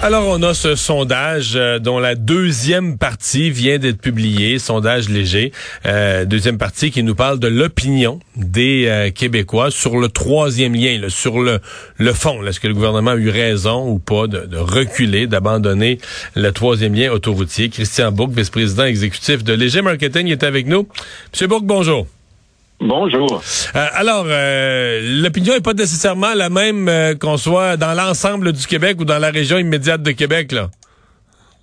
Alors, on a ce sondage euh, dont la deuxième partie vient d'être publiée, sondage léger, euh, deuxième partie qui nous parle de l'opinion des euh, Québécois sur le troisième lien, sur le, le fond. Est-ce que le gouvernement a eu raison ou pas de, de reculer, d'abandonner le troisième lien autoroutier? Christian Bourg, vice-président exécutif de Léger Marketing, est avec nous. Monsieur Bourg, bonjour. Bonjour. Euh, alors, euh, l'opinion n'est pas nécessairement la même euh, qu'on soit dans l'ensemble du Québec ou dans la région immédiate de Québec, là.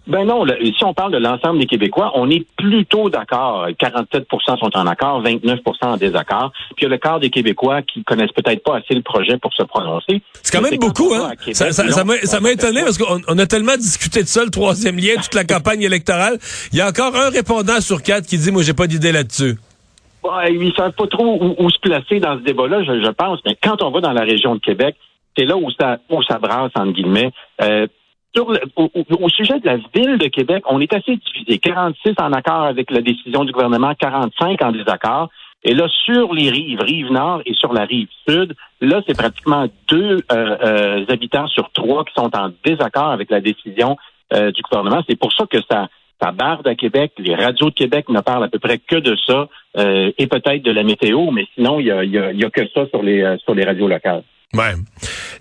Ben non, si on parle de l'ensemble des Québécois, on est plutôt d'accord. 47% sont en accord, 29% en désaccord. Puis il y a le quart des Québécois qui connaissent peut-être pas assez le projet pour se prononcer. C'est quand même beaucoup, hein? ça, ça m'a étonné parce qu'on a tellement discuté de ça, le troisième lien, toute la campagne électorale. Il y a encore un répondant sur quatre qui dit, moi, j'ai pas d'idée là-dessus. Ils savent pas trop où, se placer dans ce débat-là, je, pense. Mais quand on va dans la région de Québec, c'est là où ça, où ça brasse, entre guillemets. Euh, sur au, sujet de la ville de Québec, on est assez divisé. 46 en accord avec la décision du gouvernement, 45 en désaccord. Et là, sur les rives, rive nord et sur la rive sud, là, c'est pratiquement deux euh, euh, habitants sur trois qui sont en désaccord avec la décision du gouvernement. C'est pour ça que ça, ça barde à Québec. Les radios de Québec ne parlent à peu près que de ça euh, et peut-être de la météo, mais sinon, il y a, y, a, y a, que ça sur les, euh, sur les radios locales. Ouais.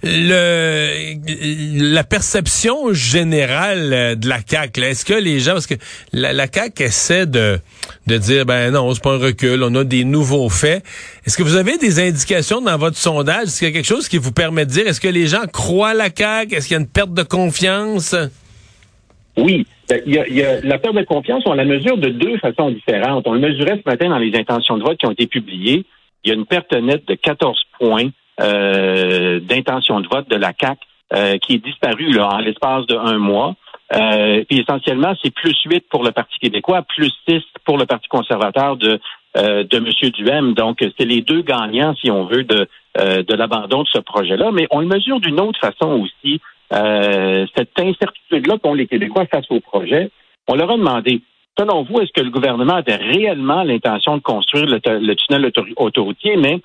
Le, la perception générale euh, de la CAQ, est-ce que les gens, parce que la, la CAQ essaie de, de dire, ben non, c'est pas un recul, on a des nouveaux faits. Est-ce que vous avez des indications dans votre sondage? Est-ce qu'il y a quelque chose qui vous permet de dire, est-ce que les gens croient la CAQ? Est-ce qu'il y a une perte de confiance? Oui, ben, il y, a, la perte de confiance, on la mesure de deux façons différentes. On le mesurait ce matin dans les intentions de vote qui ont été publiées. Il y a une perte nette de 14 points euh, d'intention de vote de la CAC euh, qui est disparue là, en l'espace de un mois. Euh, puis essentiellement, c'est plus 8 pour le Parti québécois, plus 6 pour le Parti conservateur de, euh, de M. Duhem. Donc, c'est les deux gagnants, si on veut, de, euh, de l'abandon de ce projet-là. Mais on le mesure d'une autre façon aussi. Euh, cette incertitude-là qu'ont les Québécois face au projet, on leur a demandé, selon vous, est-ce que le gouvernement avait réellement l'intention de construire le, tunnel autoroutier, mais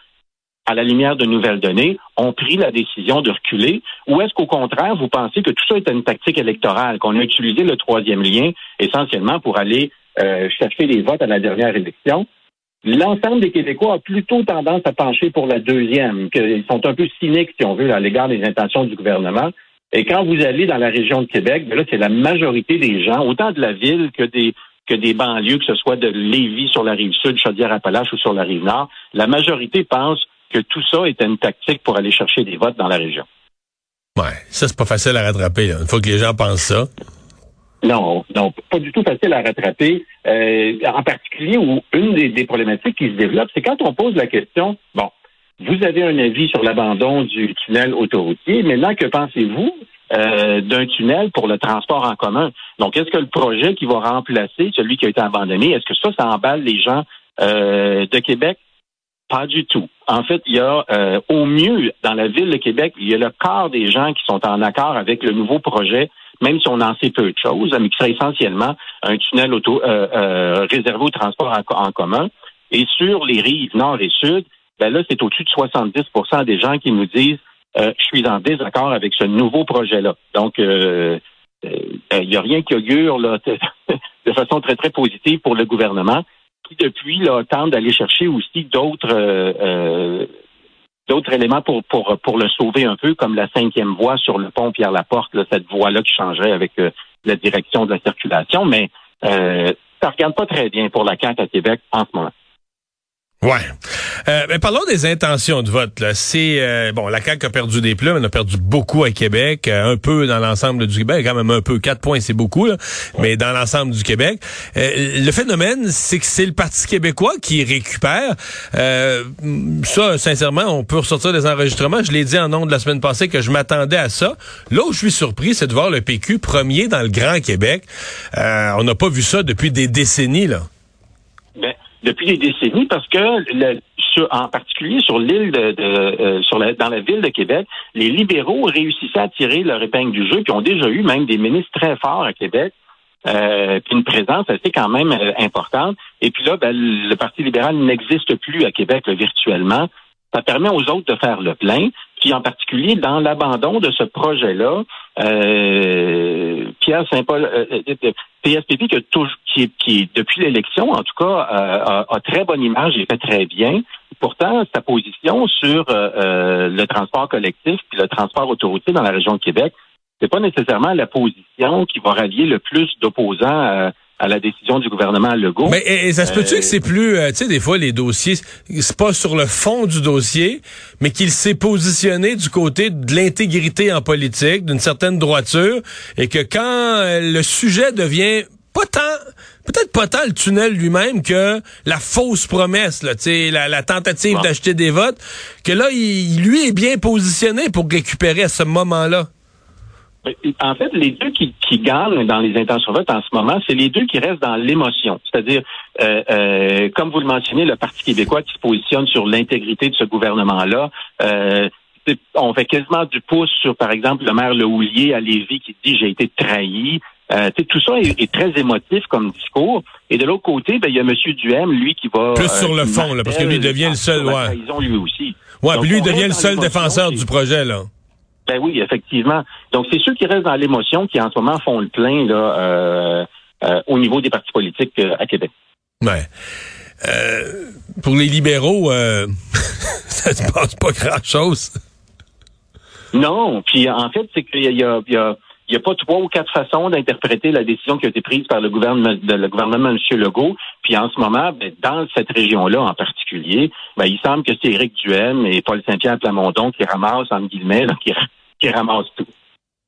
à la lumière de nouvelles données, ont pris la décision de reculer, ou est-ce qu'au contraire, vous pensez que tout ça est une tactique électorale, qu'on a utilisé le troisième lien essentiellement pour aller euh, chercher les votes à la dernière élection? L'ensemble des Québécois a plutôt tendance à pencher pour la deuxième, qu'ils sont un peu cyniques, si on veut, à l'égard des intentions du gouvernement. Et quand vous allez dans la région de Québec, ben là, c'est la majorité des gens, autant de la ville que des que des banlieues, que ce soit de Lévis sur la rive sud, Chaudière-Appalaches ou sur la rive nord, la majorité pense que tout ça est une tactique pour aller chercher des votes dans la région. Ouais, ça c'est pas facile à rattraper. Là. Une fois que les gens pensent ça. Non, non, pas du tout facile à rattraper. Euh, en particulier, où une des, des problématiques qui se développe, c'est quand on pose la question, bon, vous avez un avis sur l'abandon du tunnel autoroutier. Maintenant, que pensez-vous euh, d'un tunnel pour le transport en commun? Donc, est-ce que le projet qui va remplacer celui qui a été abandonné, est-ce que ça, ça emballe les gens euh, de Québec? Pas du tout. En fait, il y a euh, au mieux dans la ville de Québec, il y a le quart des gens qui sont en accord avec le nouveau projet, même si on en sait peu de choses, mais qui serait essentiellement un tunnel auto réservé au transport en commun. Et sur les rives nord et sud, ben là, c'est au-dessus de 70% des gens qui nous disent euh, je suis en désaccord avec ce nouveau projet-là. Donc, euh, euh, il n'y a rien qui augure là, de façon très, très positive pour le gouvernement, qui depuis là, tente d'aller chercher aussi d'autres d'autres éléments pour, pour, pour le sauver un peu, comme la cinquième voie sur le pont Pierre-Laporte, là, cette voie-là qui changerait avec la direction de la circulation. Mais ça regarde pas très bien pour la carte à Québec en ce moment. Ouais. Euh, mais parlons des intentions de vote. Là. C'est euh, bon, la CAQ a perdu des plumes, elle a perdu beaucoup à Québec, euh, un peu dans l'ensemble du Québec, quand même un peu. Quatre points, c'est beaucoup, là, mais dans l'ensemble du Québec. Euh, le phénomène, c'est que c'est le Parti québécois qui récupère. ça, sincèrement, on peut ressortir des enregistrements. Je l'ai dit en nom de la semaine passée que je m'attendais à ça. Là où je suis surpris, c'est de voir le PQ premier dans le Grand Québec. on n'a pas vu ça depuis des décennies, là. Ben depuis des décennies parce que le, en particulier sur l'île de, euh, dans la ville de Québec, les libéraux réussissaient à tirer leur épingle du jeu, puis ont déjà eu même des ministres très forts à Québec. Euh, puis une présence assez quand même euh, importante. Et puis là, ben, le Parti libéral n'existe plus à Québec virtuellement. Ça permet aux autres de faire le plein. Puis en particulier dans l'abandon de ce projet-là, euh, Pierre Saint-Paul, euh, PSPP qui, qui, depuis l'élection, en tout cas, a, a, très bonne image et fait très bien. Pourtant, sa position sur le transport collectif puis le transport autoroutier dans la région de Québec c'est pas nécessairement la position qui va rallier le plus d'opposants à, la décision du gouvernement Legault. Mais et, ça se peut-tu que c'est plus, euh, tu sais, des fois les dossiers, c'est pas sur le fond du dossier, mais qu'il s'est positionné du côté de l'intégrité en politique, d'une certaine droiture, et que quand euh, le sujet devient pas tant peut-être pas tant le tunnel lui-même que la fausse promesse, là, la, la tentative d'acheter des votes, que là, il, lui est bien positionné pour récupérer à ce moment-là. En fait, les deux qui, gagnent dans les intentions de vote en ce moment, c'est les deux qui restent dans l'émotion. C'est-à-dire, euh, euh, comme vous le mentionnez, le Parti québécois qui se positionne sur l'intégrité de ce gouvernement-là. Euh, on fait quasiment du pouce sur, par exemple, le maire Lehoulier à Lévis qui dit j'ai été trahi. Tout ça est, très émotif comme discours. Et de l'autre côté, ben, il y a M. Duhem, lui, qui va... Plus sur le fond, là, parce que lui devient le seul... Ouais. lui aussi. Ouais, puis lui devient le seul défenseur du projet, là. Ben oui, effectivement. Donc, c'est ceux qui restent dans l'émotion qui, en ce moment, font le plein là, euh, euh, au niveau des partis politiques euh, à Québec. Ouais. pour les libéraux, ça se passe pas grand-chose. Non. Puis, en fait, c'est qu'il y a, il y a il n'y a pas trois ou quatre façons d'interpréter la décision qui a été prise par le gouvernement, de, le gouvernement de M. Legault. Puis en ce moment, ben, dans cette région-là en particulier, ben, il semble que c'est Éric Duhem et Paul Saint-Pierre Plamondon qui ramassent, entre guillemets, qui, qui ramasse tout.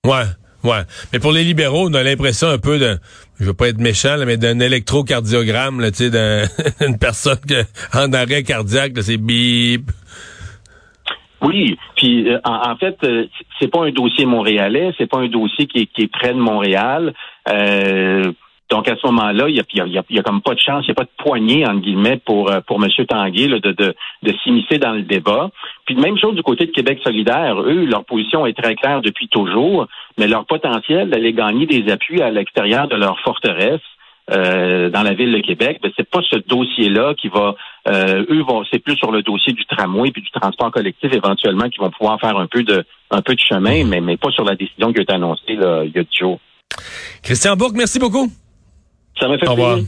Ouais. Ouais. Mais pour les libéraux, on a l'impression un peu de, je veux pas être méchant, mais d'un électrocardiogramme, tu sais, d'une personne en arrêt cardiaque, c'est bip. Oui, puis euh, en, fait, euh, c'est pas un dossier montréalais, c'est pas un dossier qui est, qui est près de Montréal. Euh, donc à ce moment-là, il y a, y, a, y a, comme pas de chance, il n'y a pas de poignée entre guillemets pour euh, pour M. Tanguay de, de, de s'immiscer dans le débat. Puis même chose du côté de Québec solidaire, eux, leur position est très claire depuis toujours, mais leur potentiel d'aller gagner des appuis à l'extérieur de leur forteresse. Euh, dans la ville de Québec, ben, c'est pas ce dossier-là qui va, euh, eux vont, c'est plus sur le dossier du tramway puis du transport collectif éventuellement qui vont pouvoir faire un peu de, un peu de chemin, mais, mais pas sur la décision qui a été annoncée là, il y a du jours. Christian Bourque, merci beaucoup. Ça m'a fait Au revoir.